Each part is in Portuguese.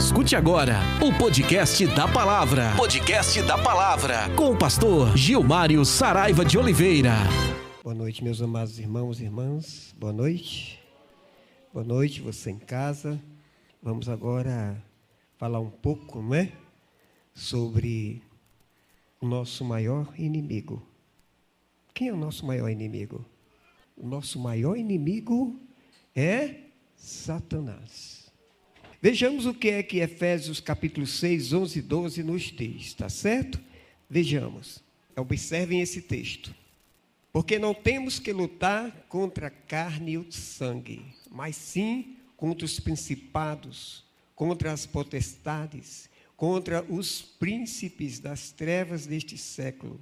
Escute agora o podcast da Palavra. Podcast da Palavra. Com o pastor Gilmário Saraiva de Oliveira. Boa noite, meus amados irmãos e irmãs. Boa noite. Boa noite, você em casa. Vamos agora falar um pouco, não é? Sobre o nosso maior inimigo. Quem é o nosso maior inimigo? O nosso maior inimigo é Satanás. Vejamos o que é que Efésios capítulo 6, 11 e 12 nos diz, tá certo? Vejamos. Observem esse texto. Porque não temos que lutar contra a carne e o sangue, mas sim contra os principados, contra as potestades, contra os príncipes das trevas deste século,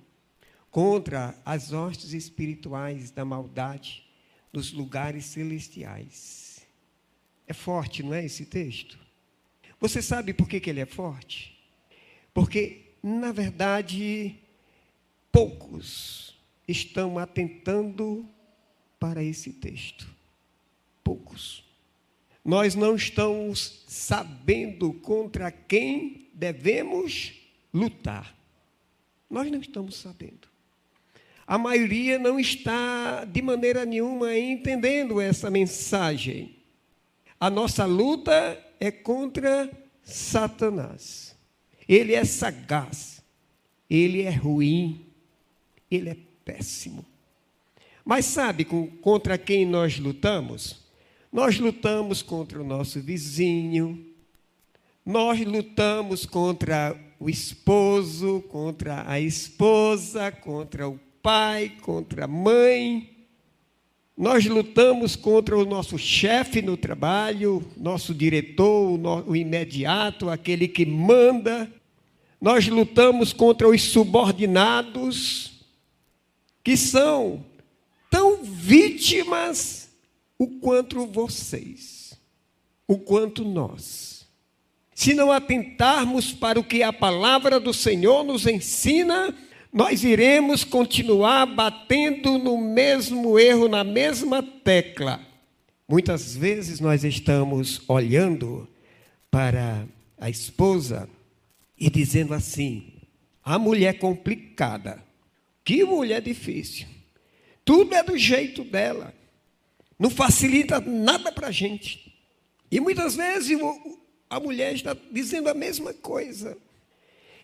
contra as hostes espirituais da maldade nos lugares celestiais. É forte, não é esse texto? Você sabe por que, que ele é forte? Porque, na verdade, poucos estão atentando para esse texto. Poucos. Nós não estamos sabendo contra quem devemos lutar. Nós não estamos sabendo. A maioria não está, de maneira nenhuma, entendendo essa mensagem. A nossa luta é contra Satanás. Ele é sagaz, ele é ruim, ele é péssimo. Mas sabe contra quem nós lutamos? Nós lutamos contra o nosso vizinho, nós lutamos contra o esposo, contra a esposa, contra o pai, contra a mãe. Nós lutamos contra o nosso chefe no trabalho, nosso diretor, o imediato, aquele que manda. Nós lutamos contra os subordinados, que são tão vítimas o quanto vocês, o quanto nós. Se não atentarmos para o que a palavra do Senhor nos ensina, nós iremos continuar batendo no mesmo erro, na mesma tecla. Muitas vezes nós estamos olhando para a esposa e dizendo assim: a mulher complicada, que mulher difícil, tudo é do jeito dela, não facilita nada para a gente. E muitas vezes a mulher está dizendo a mesma coisa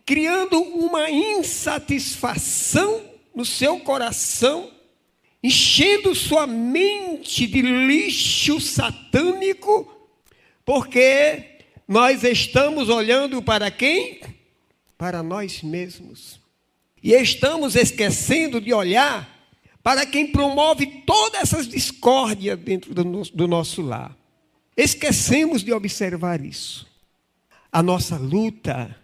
criando uma insatisfação no seu coração, enchendo sua mente de lixo satânico, porque nós estamos olhando para quem? Para nós mesmos. E estamos esquecendo de olhar para quem promove todas essas discórdias dentro do nosso, do nosso lar. Esquecemos de observar isso. A nossa luta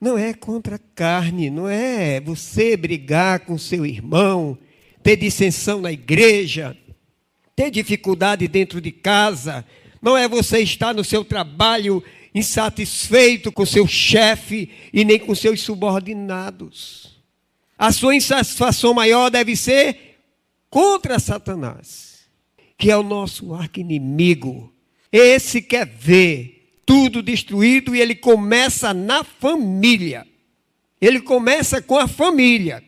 não é contra a carne, não é você brigar com seu irmão, ter dissensão na igreja, ter dificuldade dentro de casa, não é você estar no seu trabalho insatisfeito com seu chefe e nem com seus subordinados. A sua insatisfação maior deve ser contra Satanás, que é o nosso arqui-inimigo. Esse quer ver tudo destruído e ele começa na família. Ele começa com a família.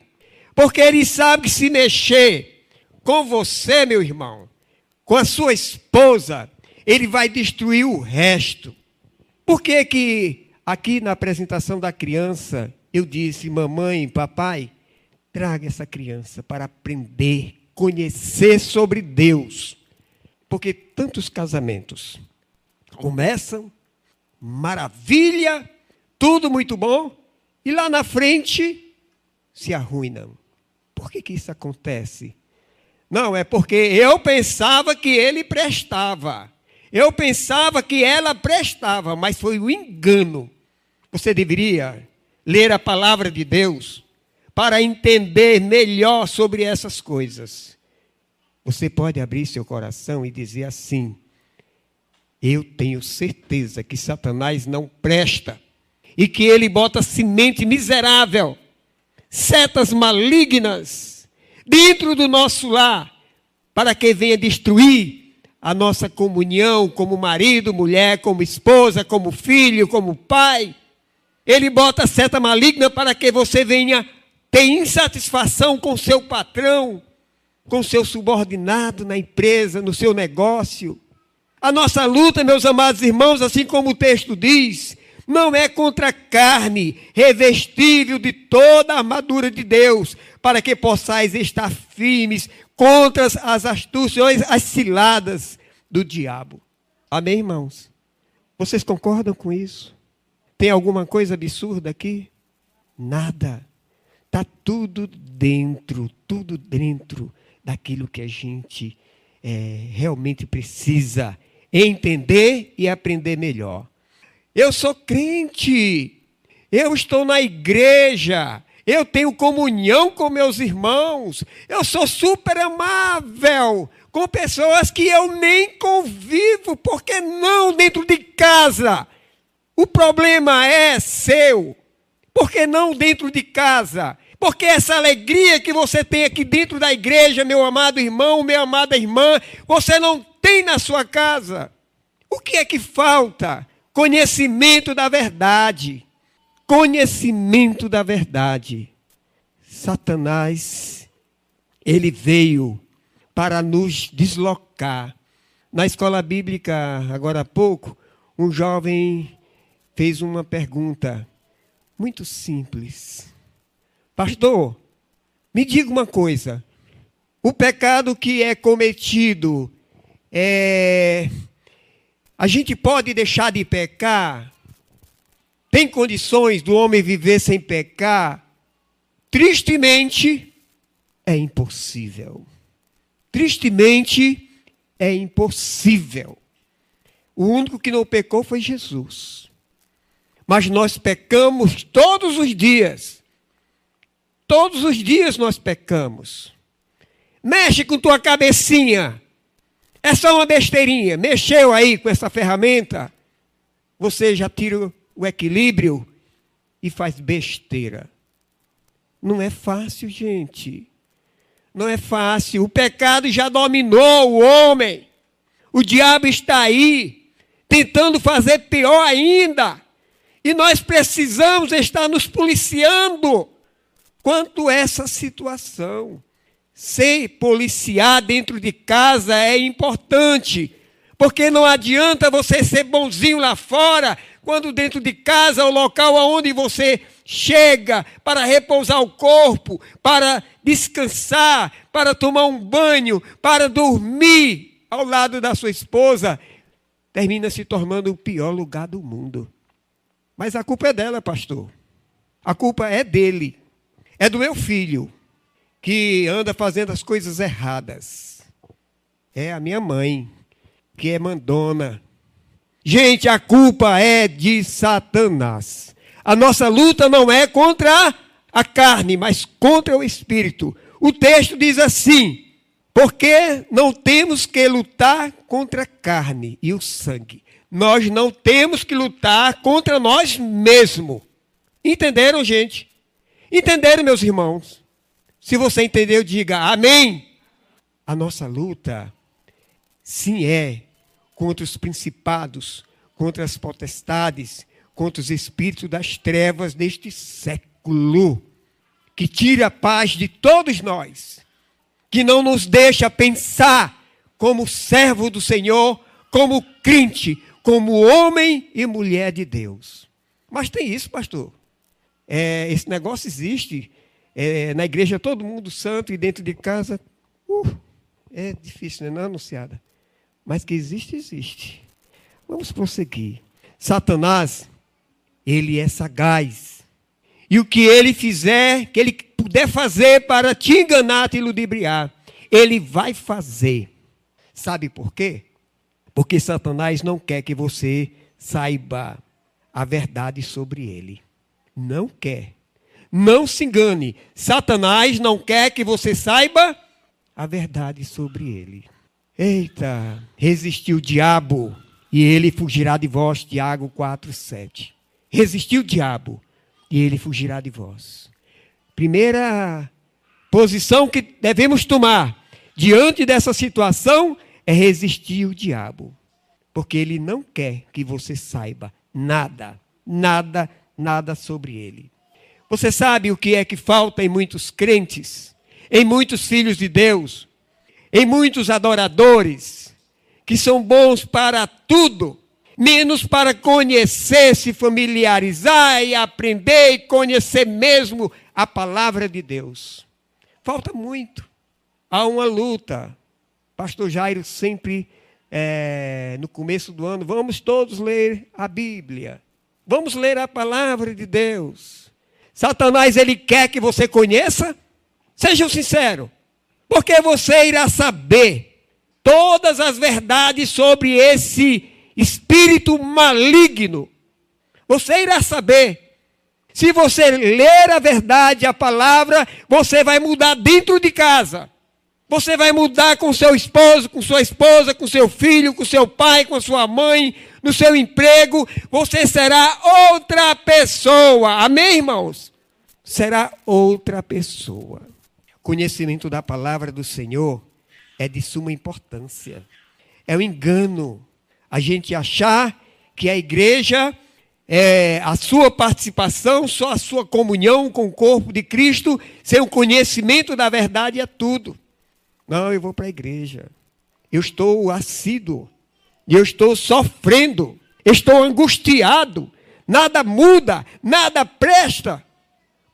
Porque ele sabe que se mexer com você, meu irmão, com a sua esposa, ele vai destruir o resto. Por que que aqui na apresentação da criança eu disse, mamãe, papai, traga essa criança para aprender, conhecer sobre Deus. Porque tantos casamentos começam maravilha, tudo muito bom, e lá na frente se arruinam. Por que, que isso acontece? Não, é porque eu pensava que ele prestava. Eu pensava que ela prestava, mas foi um engano. Você deveria ler a palavra de Deus para entender melhor sobre essas coisas. Você pode abrir seu coração e dizer assim: eu tenho certeza que Satanás não presta e que ele bota semente miserável, setas malignas dentro do nosso lar para que venha destruir a nossa comunhão como marido, mulher, como esposa, como filho, como pai. Ele bota seta maligna para que você venha ter insatisfação com seu patrão, com seu subordinado na empresa, no seu negócio. A nossa luta, meus amados irmãos, assim como o texto diz, não é contra a carne, revestível de toda a armadura de Deus, para que possais estar firmes contra as astúcias, as ciladas do diabo. Amém, irmãos? Vocês concordam com isso? Tem alguma coisa absurda aqui? Nada. Está tudo dentro, tudo dentro daquilo que a gente é, realmente precisa entender e aprender melhor. Eu sou crente, eu estou na igreja, eu tenho comunhão com meus irmãos, eu sou super amável com pessoas que eu nem convivo, porque não dentro de casa. O problema é seu, porque não dentro de casa. Porque essa alegria que você tem aqui dentro da igreja, meu amado irmão, minha amada irmã, você não tem na sua casa. O que é que falta? Conhecimento da verdade conhecimento da verdade. Satanás, ele veio para nos deslocar. Na escola bíblica, agora há pouco, um jovem fez uma pergunta muito simples. Pastor, me diga uma coisa. O pecado que é cometido é a gente pode deixar de pecar tem condições do homem viver sem pecar? Tristemente, é impossível. Tristemente, é impossível. O único que não pecou foi Jesus. Mas nós pecamos todos os dias. Todos os dias nós pecamos. Mexe com tua cabecinha. É só uma besteirinha. Mexeu aí com essa ferramenta. Você já tira o equilíbrio e faz besteira. Não é fácil, gente. Não é fácil. O pecado já dominou o homem. O diabo está aí, tentando fazer pior ainda. E nós precisamos estar nos policiando quanto essa situação. Ser policiar dentro de casa é importante, porque não adianta você ser bonzinho lá fora quando dentro de casa, o local aonde você chega para repousar o corpo, para descansar, para tomar um banho, para dormir ao lado da sua esposa, termina se tornando o pior lugar do mundo. Mas a culpa é dela, pastor. A culpa é dele. É do meu filho, que anda fazendo as coisas erradas. É a minha mãe, que é mandona, Gente, a culpa é de Satanás. A nossa luta não é contra a carne, mas contra o espírito. O texto diz assim: porque não temos que lutar contra a carne e o sangue. Nós não temos que lutar contra nós mesmos. Entenderam, gente? Entenderam, meus irmãos? Se você entendeu, diga amém. A nossa luta, sim, é contra os principados, contra as potestades, contra os espíritos das trevas deste século, que tira a paz de todos nós, que não nos deixa pensar como servo do Senhor, como crente, como homem e mulher de Deus. Mas tem isso, pastor. É, esse negócio existe. É, na igreja todo mundo santo e dentro de casa. Uh, é difícil, né? não é anunciada. Mas que existe, existe. Vamos prosseguir. Satanás, ele é sagaz. E o que ele fizer, que ele puder fazer para te enganar, te ludibriar, ele vai fazer. Sabe por quê? Porque Satanás não quer que você saiba a verdade sobre ele. Não quer. Não se engane. Satanás não quer que você saiba a verdade sobre ele. Eita, resistiu o diabo e ele fugirá de vós, Tiago 4, 7. Resistiu o diabo e ele fugirá de vós. Primeira posição que devemos tomar diante dessa situação é resistir o diabo, porque ele não quer que você saiba nada, nada, nada sobre ele. Você sabe o que é que falta em muitos crentes, em muitos filhos de Deus, em muitos adoradores, que são bons para tudo, menos para conhecer, se familiarizar e aprender e conhecer mesmo a palavra de Deus. Falta muito. Há uma luta. Pastor Jairo sempre, é, no começo do ano, vamos todos ler a Bíblia. Vamos ler a palavra de Deus. Satanás ele quer que você conheça? Seja sincero. Porque você irá saber todas as verdades sobre esse espírito maligno. Você irá saber. Se você ler a verdade, a palavra, você vai mudar dentro de casa. Você vai mudar com seu esposo, com sua esposa, com seu filho, com seu pai, com sua mãe, no seu emprego. Você será outra pessoa. Amém, irmãos? Será outra pessoa. Conhecimento da palavra do Senhor é de suma importância. É um engano a gente achar que a igreja é, a sua participação, só a sua comunhão com o corpo de Cristo, sem o conhecimento da verdade é tudo. Não, eu vou para a igreja. Eu estou assíduo. E eu estou sofrendo. Estou angustiado. Nada muda, nada presta.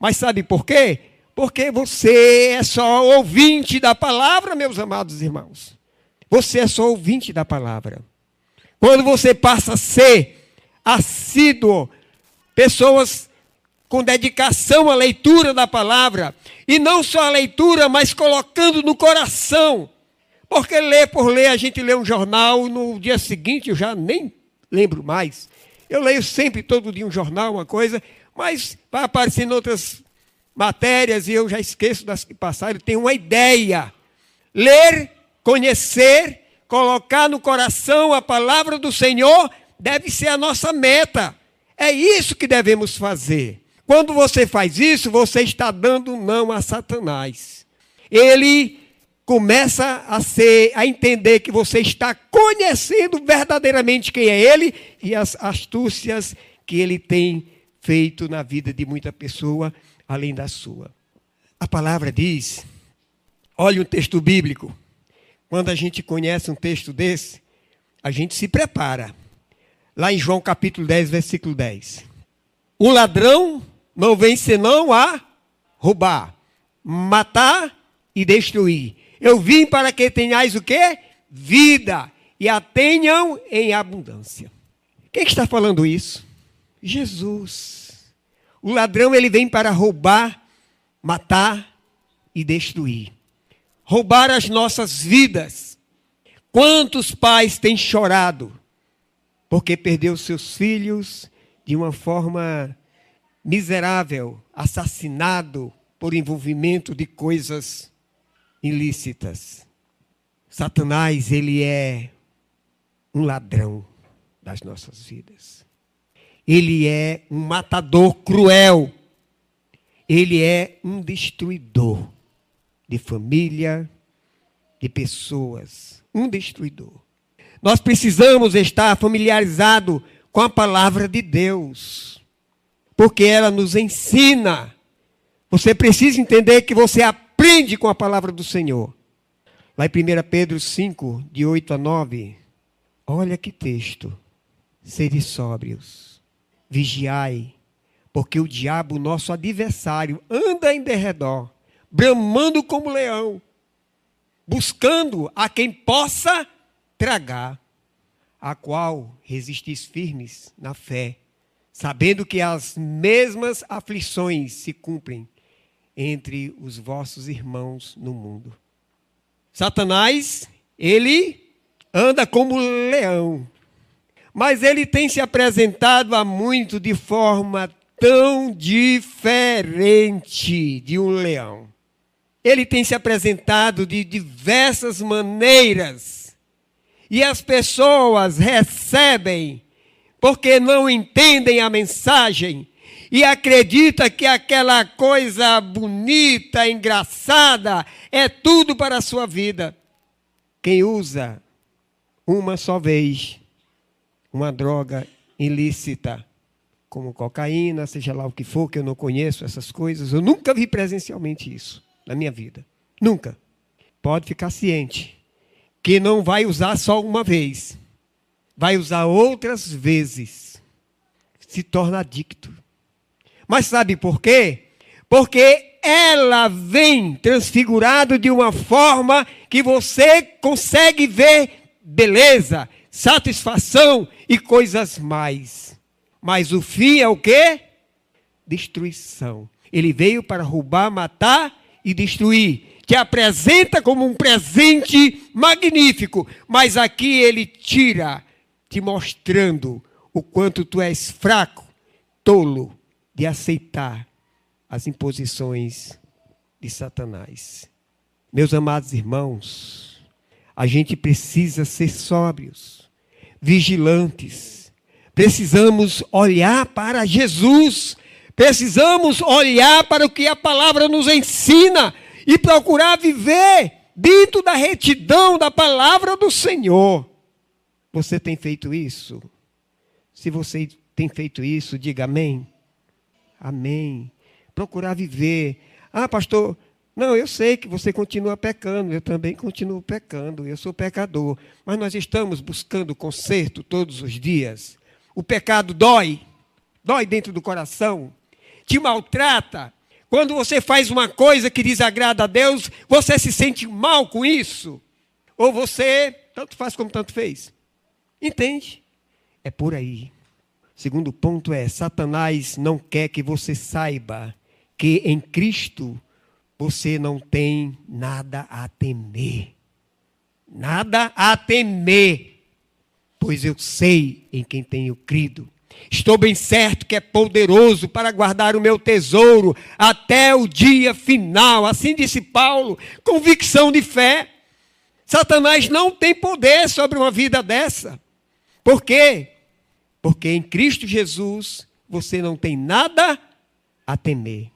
Mas sabe por quê? Porque você é só ouvinte da palavra, meus amados irmãos. Você é só ouvinte da palavra. Quando você passa a ser assíduo, pessoas com dedicação à leitura da palavra, e não só a leitura, mas colocando no coração. Porque ler por ler, a gente lê um jornal, no dia seguinte eu já nem lembro mais. Eu leio sempre todo dia um jornal, uma coisa, mas vai aparecendo outras matérias e eu já esqueço das que passaram. Tenho uma ideia. Ler, conhecer, colocar no coração a palavra do Senhor deve ser a nossa meta. É isso que devemos fazer. Quando você faz isso, você está dando não a Satanás. Ele começa a ser a entender que você está conhecendo verdadeiramente quem é ele e as astúcias que ele tem feito na vida de muita pessoa além da sua. A palavra diz, olhe um texto bíblico. Quando a gente conhece um texto desse, a gente se prepara. Lá em João capítulo 10, versículo 10. O ladrão não vem senão a roubar, matar e destruir. Eu vim para que tenhais o quê? Vida e a tenham em abundância. Quem está falando isso? Jesus. O ladrão ele vem para roubar, matar e destruir. Roubar as nossas vidas. Quantos pais têm chorado porque perdeu seus filhos de uma forma miserável, assassinado por envolvimento de coisas ilícitas. Satanás, ele é um ladrão das nossas vidas. Ele é um matador cruel. Ele é um destruidor de família, de pessoas. Um destruidor. Nós precisamos estar familiarizado com a palavra de Deus, porque ela nos ensina. Você precisa entender que você aprende com a palavra do Senhor. Lá em 1 Pedro 5, de 8 a 9, olha que texto. Sede sóbrios vigiai, porque o diabo, nosso adversário, anda em derredor, bramando como leão, buscando a quem possa tragar, a qual resistis firmes na fé, sabendo que as mesmas aflições se cumprem entre os vossos irmãos no mundo. Satanás, ele anda como leão, mas ele tem se apresentado há muito de forma tão diferente de um leão. Ele tem se apresentado de diversas maneiras. E as pessoas recebem porque não entendem a mensagem e acredita que aquela coisa bonita, engraçada, é tudo para a sua vida. Quem usa uma só vez uma droga ilícita, como cocaína, seja lá o que for, que eu não conheço essas coisas. Eu nunca vi presencialmente isso na minha vida. Nunca. Pode ficar ciente que não vai usar só uma vez, vai usar outras vezes. Se torna adicto. Mas sabe por quê? Porque ela vem transfigurado de uma forma que você consegue ver beleza, satisfação e coisas mais. Mas o fim é o quê? Destruição. Ele veio para roubar, matar e destruir. Te apresenta como um presente magnífico, mas aqui ele tira, te mostrando o quanto tu és fraco, tolo de aceitar as imposições de Satanás. Meus amados irmãos, a gente precisa ser sóbrios, vigilantes. Precisamos olhar para Jesus. Precisamos olhar para o que a palavra nos ensina e procurar viver dentro da retidão da palavra do Senhor. Você tem feito isso? Se você tem feito isso, diga amém. Amém. Procurar viver. Ah, pastor, não, eu sei que você continua pecando, eu também continuo pecando, eu sou pecador. Mas nós estamos buscando conserto todos os dias. O pecado dói, dói dentro do coração, te maltrata. Quando você faz uma coisa que desagrada a Deus, você se sente mal com isso. Ou você tanto faz como tanto fez. Entende? É por aí. Segundo ponto é: Satanás não quer que você saiba que em Cristo você não tem nada a temer. Nada a temer, pois eu sei em quem tenho crido. Estou bem certo que é poderoso para guardar o meu tesouro até o dia final. Assim disse Paulo, convicção de fé. Satanás não tem poder sobre uma vida dessa. Por quê? Porque em Cristo Jesus você não tem nada a temer.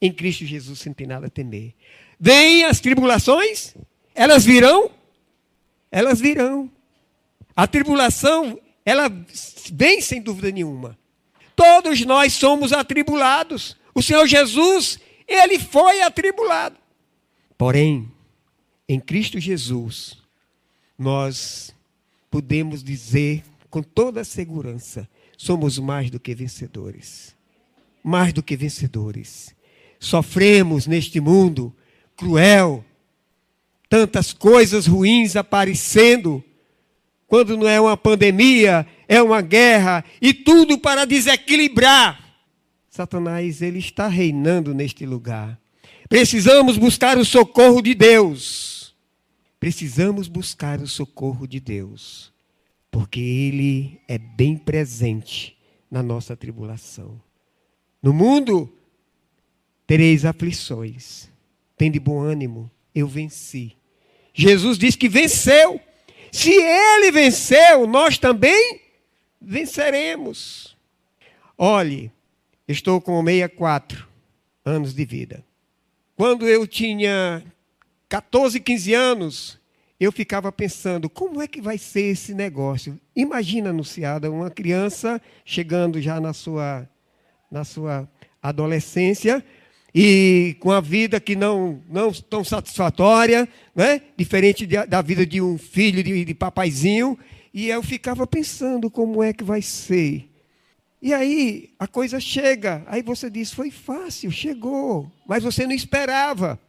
Em Cristo Jesus você não tem nada a temer. Vêm as tribulações, elas virão? Elas virão. A tribulação, ela vem sem dúvida nenhuma. Todos nós somos atribulados. O Senhor Jesus, ele foi atribulado. Porém, em Cristo Jesus, nós podemos dizer com toda segurança: somos mais do que vencedores. Mais do que vencedores sofremos neste mundo cruel, tantas coisas ruins aparecendo, quando não é uma pandemia, é uma guerra, e tudo para desequilibrar. Satanás, ele está reinando neste lugar. Precisamos buscar o socorro de Deus. Precisamos buscar o socorro de Deus, porque ele é bem presente na nossa tribulação. No mundo, tereis aflições. Tem de bom ânimo, eu venci. Jesus disse que venceu. Se ele venceu, nós também venceremos. Olhe, estou com 64 anos de vida. Quando eu tinha 14, 15 anos, eu ficava pensando, como é que vai ser esse negócio? Imagina, anunciada, uma criança chegando já na sua, na sua adolescência, e com a vida que não, não tão satisfatória, né? diferente de, da vida de um filho de, de papaizinho. E eu ficava pensando como é que vai ser. E aí a coisa chega, aí você diz: foi fácil, chegou, mas você não esperava.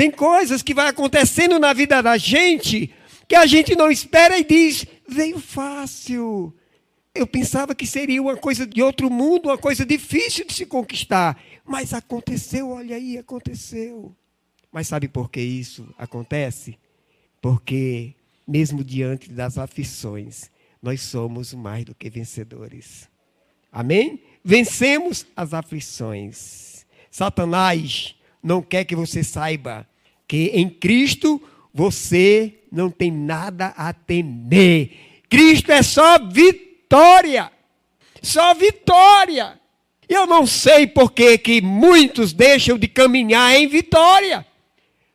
Tem coisas que vai acontecendo na vida da gente que a gente não espera e diz: veio fácil. Eu pensava que seria uma coisa de outro mundo, uma coisa difícil de se conquistar. Mas aconteceu, olha aí, aconteceu. Mas sabe por que isso acontece? Porque, mesmo diante das aflições, nós somos mais do que vencedores. Amém? Vencemos as aflições. Satanás não quer que você saiba que em Cristo você não tem nada a temer. Cristo é só vitória. Só vitória. Eu não sei por que, que muitos deixam de caminhar em vitória.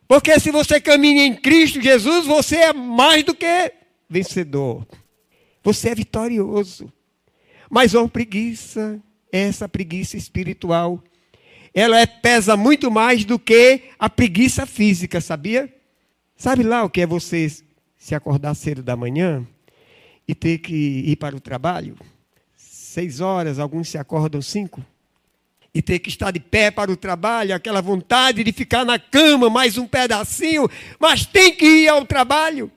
Porque se você caminha em Cristo Jesus, você é mais do que vencedor. Você é vitorioso. Mas uma preguiça, essa preguiça espiritual, ela é, pesa muito mais do que a preguiça física, sabia? Sabe lá o que é você se acordar cedo da manhã e ter que ir para o trabalho? Seis horas, alguns se acordam cinco. E ter que estar de pé para o trabalho, aquela vontade de ficar na cama mais um pedacinho, mas tem que ir ao trabalho.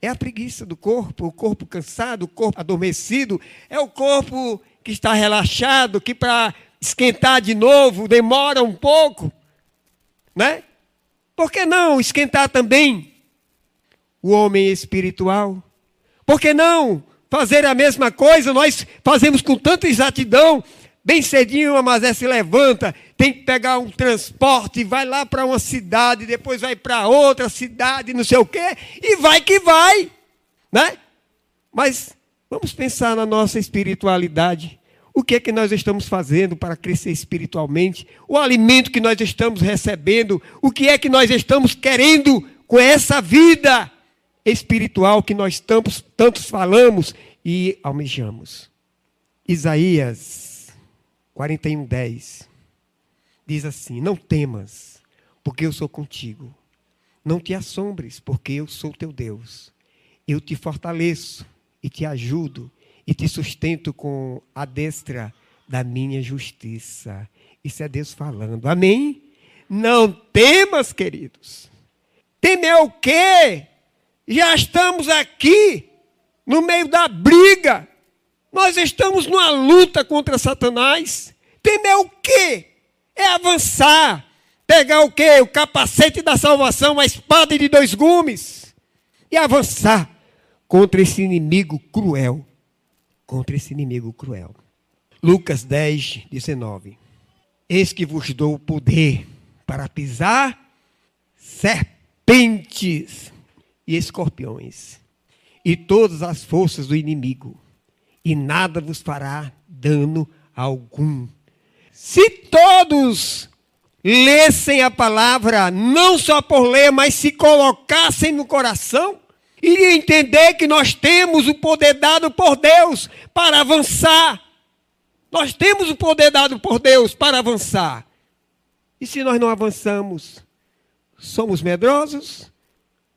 É a preguiça do corpo, o corpo cansado, o corpo adormecido, é o corpo que está relaxado, que para esquentar de novo demora um pouco, né? Por que não esquentar também o homem espiritual? Por que não fazer a mesma coisa? Nós fazemos com tanta exatidão. Bem cedinho, a Mazé se levanta, tem que pegar um transporte, vai lá para uma cidade, depois vai para outra cidade, não sei o quê, e vai que vai, né? Mas vamos pensar na nossa espiritualidade. O que é que nós estamos fazendo para crescer espiritualmente? O alimento que nós estamos recebendo? O que é que nós estamos querendo com essa vida espiritual que nós tantos, tantos falamos e almejamos? Isaías 41, 10 diz assim: Não temas, porque eu sou contigo. Não te assombres, porque eu sou teu Deus. Eu te fortaleço e te ajudo e te sustento com a destra da minha justiça. Isso é Deus falando. Amém? Não temas, queridos. Temer o quê? Já estamos aqui no meio da briga. Nós estamos numa luta contra Satanás. Temer o quê? É avançar. Pegar o quê? O capacete da salvação, a espada de dois gumes. E avançar contra esse inimigo cruel contra esse inimigo cruel. Lucas 10, 19. Eis que vos dou o poder para pisar serpentes e escorpiões e todas as forças do inimigo, e nada vos fará dano algum. Se todos lessem a palavra, não só por ler, mas se colocassem no coração, e entender que nós temos o poder dado por Deus para avançar. Nós temos o poder dado por Deus para avançar. E se nós não avançamos, somos medrosos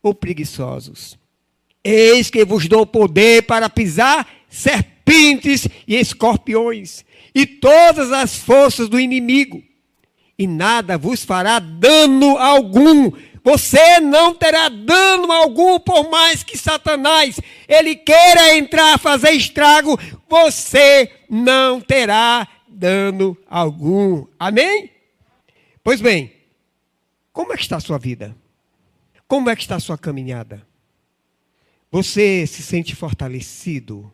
ou preguiçosos? Eis que vos dou poder para pisar serpentes e escorpiões e todas as forças do inimigo, e nada vos fará dano algum. Você não terá dano algum, por mais que Satanás ele queira entrar, fazer estrago, você não terá dano algum. Amém? Pois bem, como é que está a sua vida? Como é que está a sua caminhada? Você se sente fortalecido?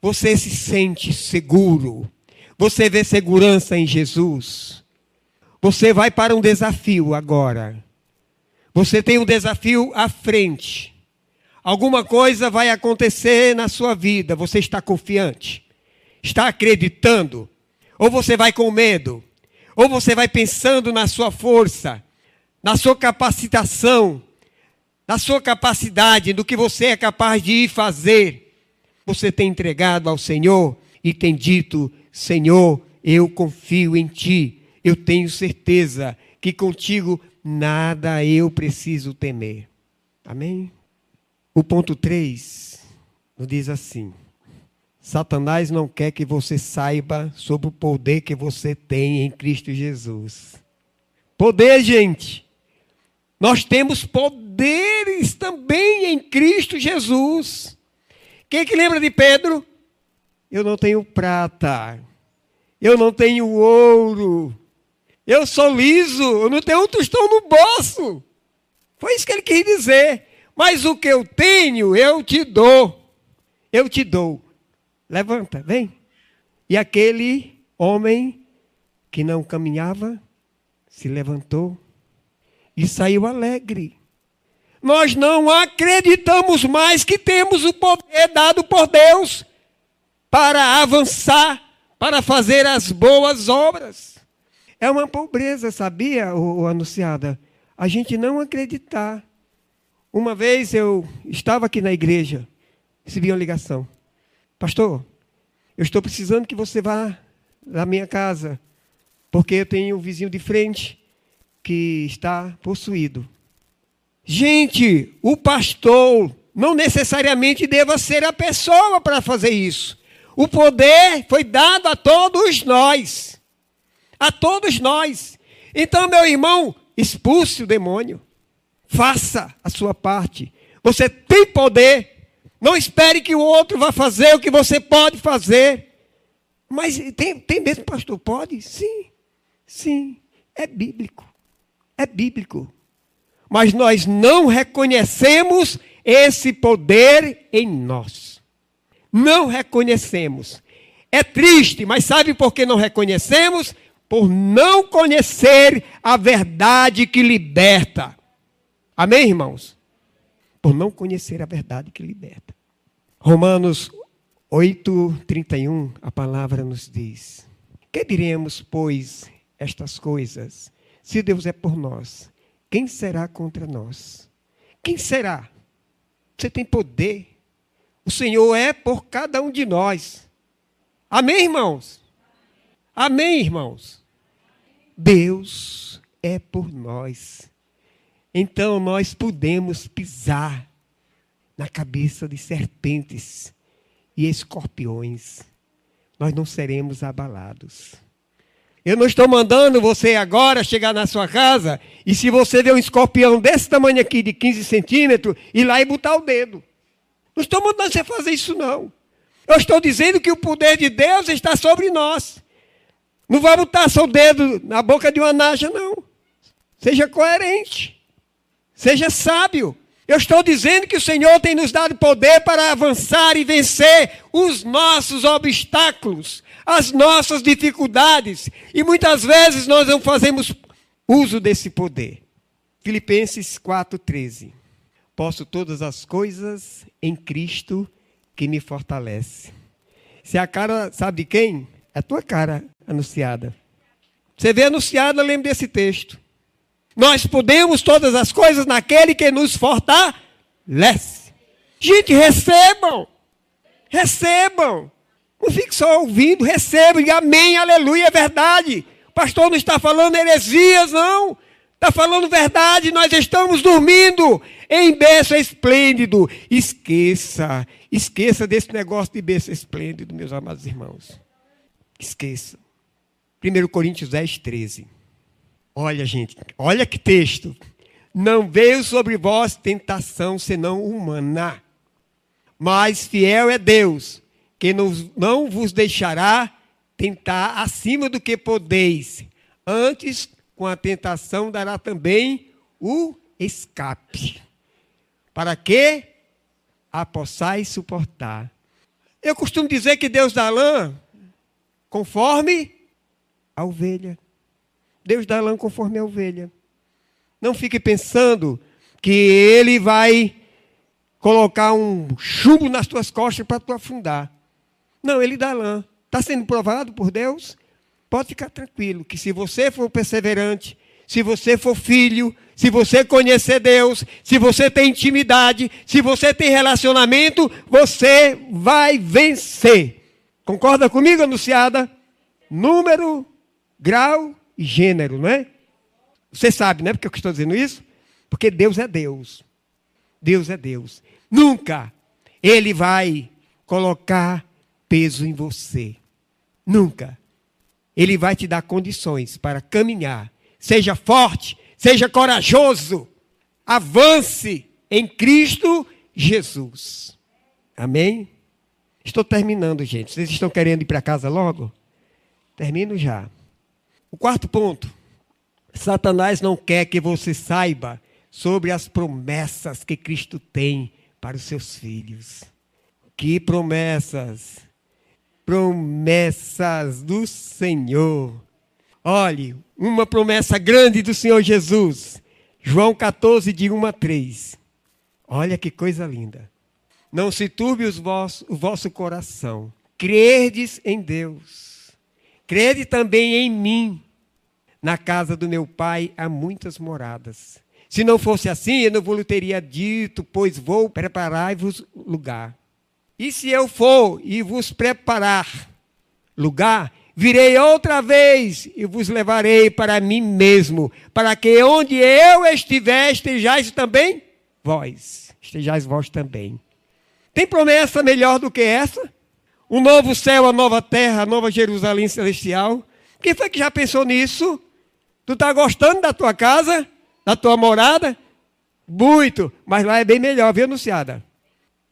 Você se sente seguro? Você vê segurança em Jesus? Você vai para um desafio agora. Você tem um desafio à frente. Alguma coisa vai acontecer na sua vida. Você está confiante? Está acreditando? Ou você vai com medo? Ou você vai pensando na sua força, na sua capacitação, na sua capacidade, no que você é capaz de ir fazer? Você tem entregado ao Senhor e tem dito: Senhor, eu confio em Ti. Eu tenho certeza que contigo nada eu preciso temer. Amém? O ponto 3 nos diz assim: Satanás não quer que você saiba sobre o poder que você tem em Cristo Jesus. Poder, gente. Nós temos poderes também em Cristo Jesus. Quem que lembra de Pedro? Eu não tenho prata. Eu não tenho ouro eu sou liso, eu não tenho um tostão no bolso. Foi isso que ele quis dizer. Mas o que eu tenho, eu te dou. Eu te dou. Levanta, vem. E aquele homem que não caminhava se levantou e saiu alegre. Nós não acreditamos mais que temos o poder dado por Deus para avançar, para fazer as boas obras. É uma pobreza, sabia, o, o anunciada? A gente não acreditar. Uma vez eu estava aqui na igreja, recebi uma ligação. Pastor, eu estou precisando que você vá na minha casa, porque eu tenho um vizinho de frente que está possuído. Gente, o pastor não necessariamente deva ser a pessoa para fazer isso. O poder foi dado a todos nós. A todos nós. Então, meu irmão, expulse o demônio. Faça a sua parte. Você tem poder. Não espere que o outro vá fazer o que você pode fazer. Mas tem, tem mesmo, pastor? Pode? Sim. Sim. É bíblico. É bíblico. Mas nós não reconhecemos esse poder em nós. Não reconhecemos. É triste, mas sabe por que não reconhecemos? Por não conhecer a verdade que liberta. Amém, irmãos? Por não conhecer a verdade que liberta. Romanos 8, 31, a palavra nos diz: Que diremos, pois, estas coisas? Se Deus é por nós, quem será contra nós? Quem será? Você tem poder. O Senhor é por cada um de nós. Amém, irmãos? Amém, irmãos? Deus é por nós. Então nós podemos pisar na cabeça de serpentes e escorpiões. Nós não seremos abalados. Eu não estou mandando você agora chegar na sua casa e se você vê um escorpião desse tamanho aqui, de 15 centímetros, ir lá e botar o dedo. Não estou mandando você fazer isso, não. Eu estou dizendo que o poder de Deus está sobre nós. Não vai botar seu dedo na boca de uma naja, não. Seja coerente. Seja sábio. Eu estou dizendo que o Senhor tem nos dado poder para avançar e vencer os nossos obstáculos as nossas dificuldades. E muitas vezes nós não fazemos uso desse poder. Filipenses 4,13. Posso todas as coisas em Cristo que me fortalece. Se a cara, sabe de quem? É a tua cara anunciada. Você vê anunciada, lembre desse texto. Nós podemos todas as coisas naquele que nos fortalece. Gente, recebam. Recebam. Não fique só ouvindo, receba e amém, aleluia, é verdade. O pastor não está falando heresias, não. Está falando verdade, nós estamos dormindo em berço esplêndido. Esqueça, esqueça desse negócio de berço esplêndido, meus amados irmãos. Esqueça. 1 Coríntios 10, 13. Olha, gente, olha que texto. Não veio sobre vós tentação senão humana, mas fiel é Deus que não vos deixará tentar acima do que podeis. Antes, com a tentação, dará também o escape. Para que a possais suportar. Eu costumo dizer que Deus dá lã conforme a ovelha. Deus dá lã conforme a ovelha. Não fique pensando que Ele vai colocar um chumbo nas tuas costas para tu afundar. Não, ele dá lã. Está sendo provado por Deus? Pode ficar tranquilo, que se você for perseverante, se você for filho, se você conhecer Deus, se você tem intimidade, se você tem relacionamento, você vai vencer. Concorda comigo, anunciada? Número, grau e gênero, não é? Você sabe, não é porque eu estou dizendo isso? Porque Deus é Deus. Deus é Deus. Nunca Ele vai colocar peso em você. Nunca. Ele vai te dar condições para caminhar. Seja forte, seja corajoso. Avance em Cristo Jesus. Amém? Estou terminando, gente. Vocês estão querendo ir para casa logo? Termino já. O quarto ponto. Satanás não quer que você saiba sobre as promessas que Cristo tem para os seus filhos. Que promessas! promessas do Senhor. Olhe, uma promessa grande do Senhor Jesus. João 14, de 1 a 3. Olha que coisa linda. Não se turbe os vosso, o vosso coração. Credes em Deus. Crede também em mim. Na casa do meu pai há muitas moradas. Se não fosse assim, eu não vos teria dito, pois vou preparar-vos lugar. E se eu for e vos preparar lugar, virei outra vez e vos levarei para mim mesmo, para que onde eu estiver, estejais também vós. Estejais vós também. Tem promessa melhor do que essa? Um novo céu, a nova terra, a nova Jerusalém celestial. Quem foi que já pensou nisso? Tu está gostando da tua casa, da tua morada? Muito, mas lá é bem melhor, viu, anunciada?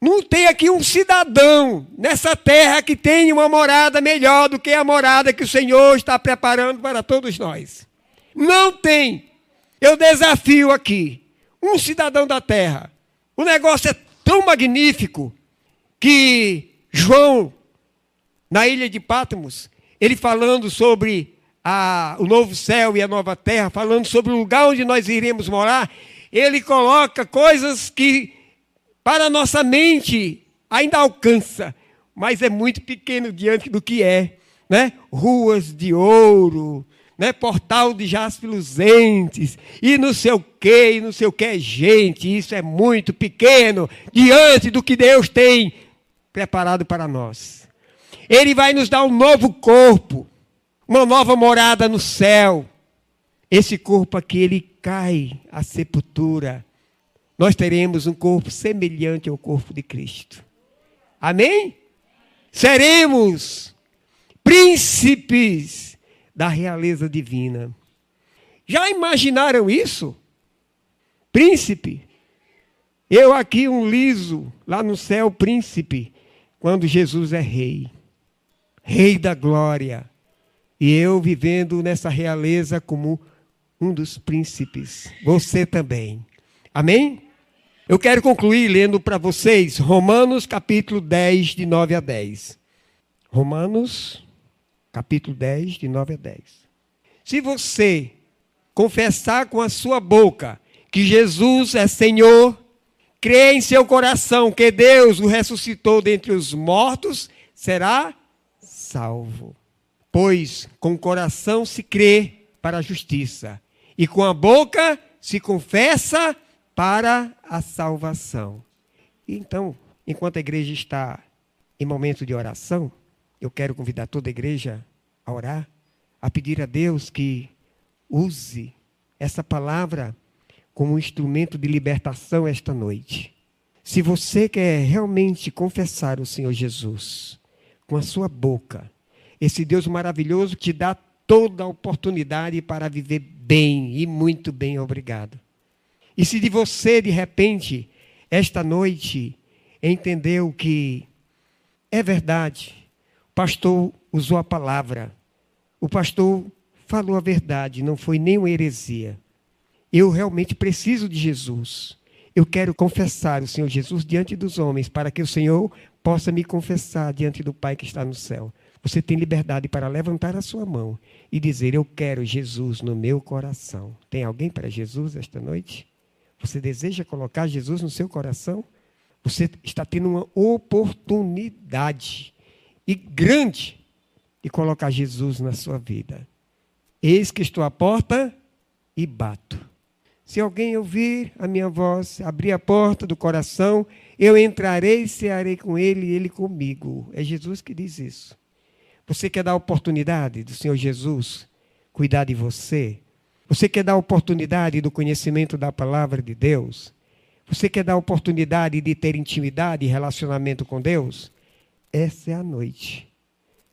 Não tem aqui um cidadão nessa terra que tenha uma morada melhor do que a morada que o Senhor está preparando para todos nós. Não tem. Eu desafio aqui um cidadão da terra. O negócio é tão magnífico que João, na ilha de Patmos, ele falando sobre a, o novo céu e a nova terra, falando sobre o lugar onde nós iremos morar, ele coloca coisas que para a nossa mente ainda alcança, mas é muito pequeno diante do que é, né? Ruas de ouro, né? Portal de jaspe luzentes, e não sei o que, e não sei o que, gente, isso é muito pequeno diante do que Deus tem preparado para nós. Ele vai nos dar um novo corpo, uma nova morada no céu. Esse corpo aqui, ele cai à sepultura nós teremos um corpo semelhante ao corpo de Cristo. Amém? Seremos príncipes da realeza divina. Já imaginaram isso? Príncipe. Eu aqui um liso, lá no céu, príncipe, quando Jesus é rei. Rei da glória. E eu vivendo nessa realeza como um dos príncipes. Você também. Amém? Eu quero concluir lendo para vocês Romanos capítulo 10, de 9 a 10. Romanos capítulo 10, de 9 a 10. Se você confessar com a sua boca que Jesus é Senhor, crer em seu coração que Deus o ressuscitou dentre os mortos, será salvo. Pois com o coração se crê para a justiça, e com a boca se confessa para a salvação. Então, enquanto a igreja está em momento de oração, eu quero convidar toda a igreja a orar, a pedir a Deus que use essa palavra como um instrumento de libertação esta noite. Se você quer realmente confessar o Senhor Jesus com a sua boca, esse Deus maravilhoso te dá toda a oportunidade para viver bem e muito bem, obrigado. E se de você, de repente, esta noite, entendeu que é verdade, o pastor usou a palavra, o pastor falou a verdade, não foi nenhuma heresia. Eu realmente preciso de Jesus. Eu quero confessar o Senhor Jesus diante dos homens, para que o Senhor possa me confessar diante do Pai que está no céu. Você tem liberdade para levantar a sua mão e dizer: Eu quero Jesus no meu coração. Tem alguém para Jesus esta noite? Você deseja colocar Jesus no seu coração? Você está tendo uma oportunidade e grande de colocar Jesus na sua vida. Eis que estou à porta e bato. Se alguém ouvir a minha voz, abrir a porta do coração, eu entrarei e cearei com ele e ele comigo. É Jesus que diz isso. Você quer dar a oportunidade do Senhor Jesus cuidar de você? Você quer dar a oportunidade do conhecimento da palavra de Deus? Você quer dar a oportunidade de ter intimidade e relacionamento com Deus? Essa é a noite.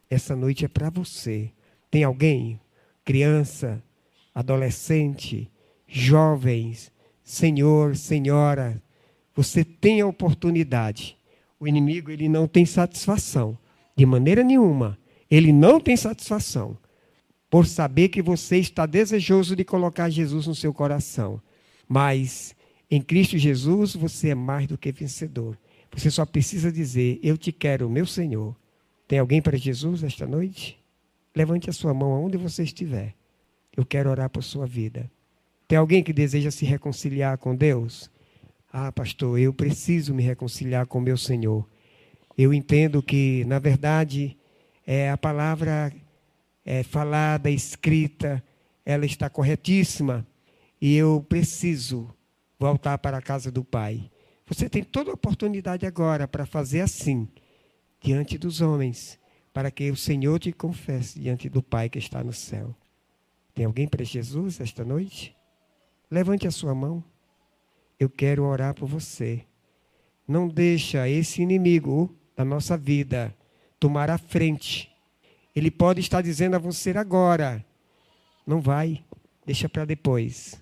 Essa noite é para você. Tem alguém? Criança, adolescente, jovens, senhor, senhora, você tem a oportunidade. O inimigo ele não tem satisfação, de maneira nenhuma. Ele não tem satisfação por saber que você está desejoso de colocar Jesus no seu coração. Mas em Cristo Jesus você é mais do que vencedor. Você só precisa dizer: Eu te quero, meu Senhor. Tem alguém para Jesus esta noite? Levante a sua mão aonde você estiver. Eu quero orar por sua vida. Tem alguém que deseja se reconciliar com Deus? Ah, pastor, eu preciso me reconciliar com meu Senhor. Eu entendo que, na verdade, é a palavra é, falada, escrita, ela está corretíssima. e eu preciso voltar para a casa do Pai. Você tem toda a oportunidade agora para fazer assim, diante dos homens, para que o Senhor te confesse diante do Pai que está no céu. Tem alguém para Jesus esta noite? Levante a sua mão. Eu quero orar por você. Não deixa esse inimigo da nossa vida tomar a frente. Ele pode estar dizendo a você agora: não vai, deixa para depois.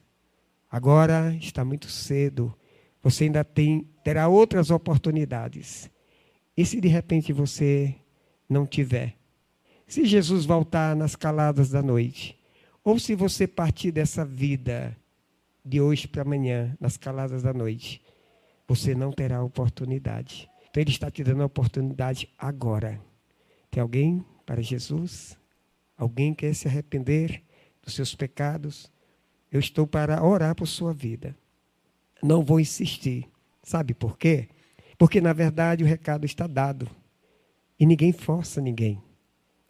Agora está muito cedo. Você ainda tem terá outras oportunidades. E se de repente você não tiver? Se Jesus voltar nas caladas da noite, ou se você partir dessa vida de hoje para amanhã, nas caladas da noite, você não terá oportunidade. Então Ele está te dando a oportunidade agora. Tem alguém para Jesus? Alguém quer se arrepender dos seus pecados? Eu estou para orar por sua vida. Não vou insistir. Sabe por quê? Porque, na verdade, o recado está dado. E ninguém força ninguém.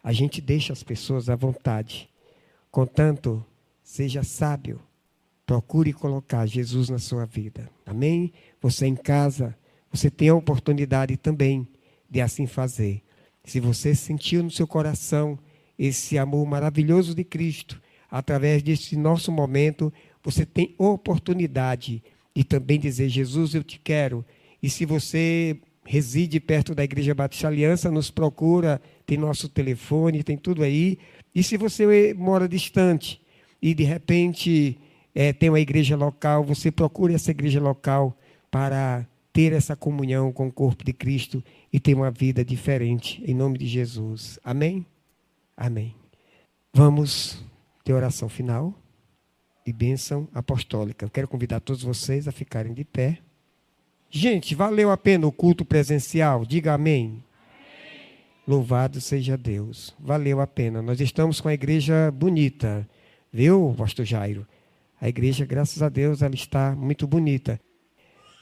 A gente deixa as pessoas à vontade. Contanto, seja sábio. Procure colocar Jesus na sua vida. Amém? Você em casa, você tem a oportunidade também de assim fazer. Se você sentiu no seu coração esse amor maravilhoso de Cristo, através desse nosso momento, você tem oportunidade de também dizer: Jesus, eu te quero. E se você reside perto da Igreja Batista Aliança, nos procura, tem nosso telefone, tem tudo aí. E se você mora distante e de repente é, tem uma igreja local, você procura essa igreja local para ter essa comunhão com o corpo de Cristo e ter uma vida diferente, em nome de Jesus. Amém? Amém. Vamos ter oração final e bênção apostólica. Eu quero convidar todos vocês a ficarem de pé. Gente, valeu a pena o culto presencial? Diga amém. amém. Louvado seja Deus. Valeu a pena. Nós estamos com a igreja bonita. Viu, pastor Jairo? A igreja, graças a Deus, ela está muito bonita.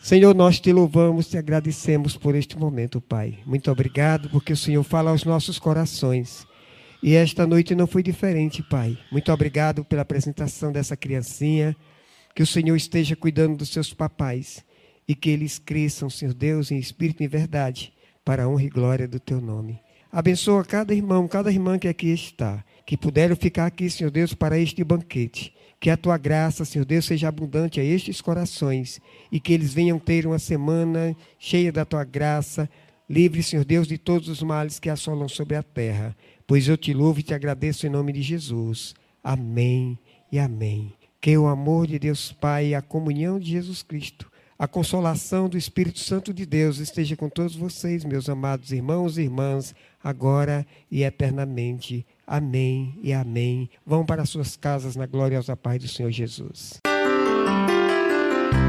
Senhor, nós te louvamos e agradecemos por este momento, Pai. Muito obrigado, porque o Senhor fala aos nossos corações. E esta noite não foi diferente, Pai. Muito obrigado pela apresentação dessa criancinha. Que o Senhor esteja cuidando dos seus papais e que eles cresçam, Senhor Deus, em espírito e em verdade, para a honra e glória do teu nome. Abençoa cada irmão, cada irmã que aqui está, que puderam ficar aqui, Senhor Deus, para este banquete. Que a tua graça, Senhor Deus, seja abundante a estes corações e que eles venham ter uma semana cheia da tua graça, livre, Senhor Deus, de todos os males que assolam sobre a terra. Pois eu te louvo e te agradeço em nome de Jesus. Amém e amém. Que o amor de Deus Pai e a comunhão de Jesus Cristo, a consolação do Espírito Santo de Deus esteja com todos vocês, meus amados irmãos e irmãs, agora e eternamente. Amém e amém. Vão para suas casas na glória aos paz do Senhor Jesus.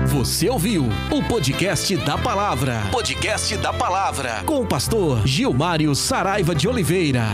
Você ouviu o podcast da palavra. Podcast da palavra com o pastor Gilmário Saraiva de Oliveira.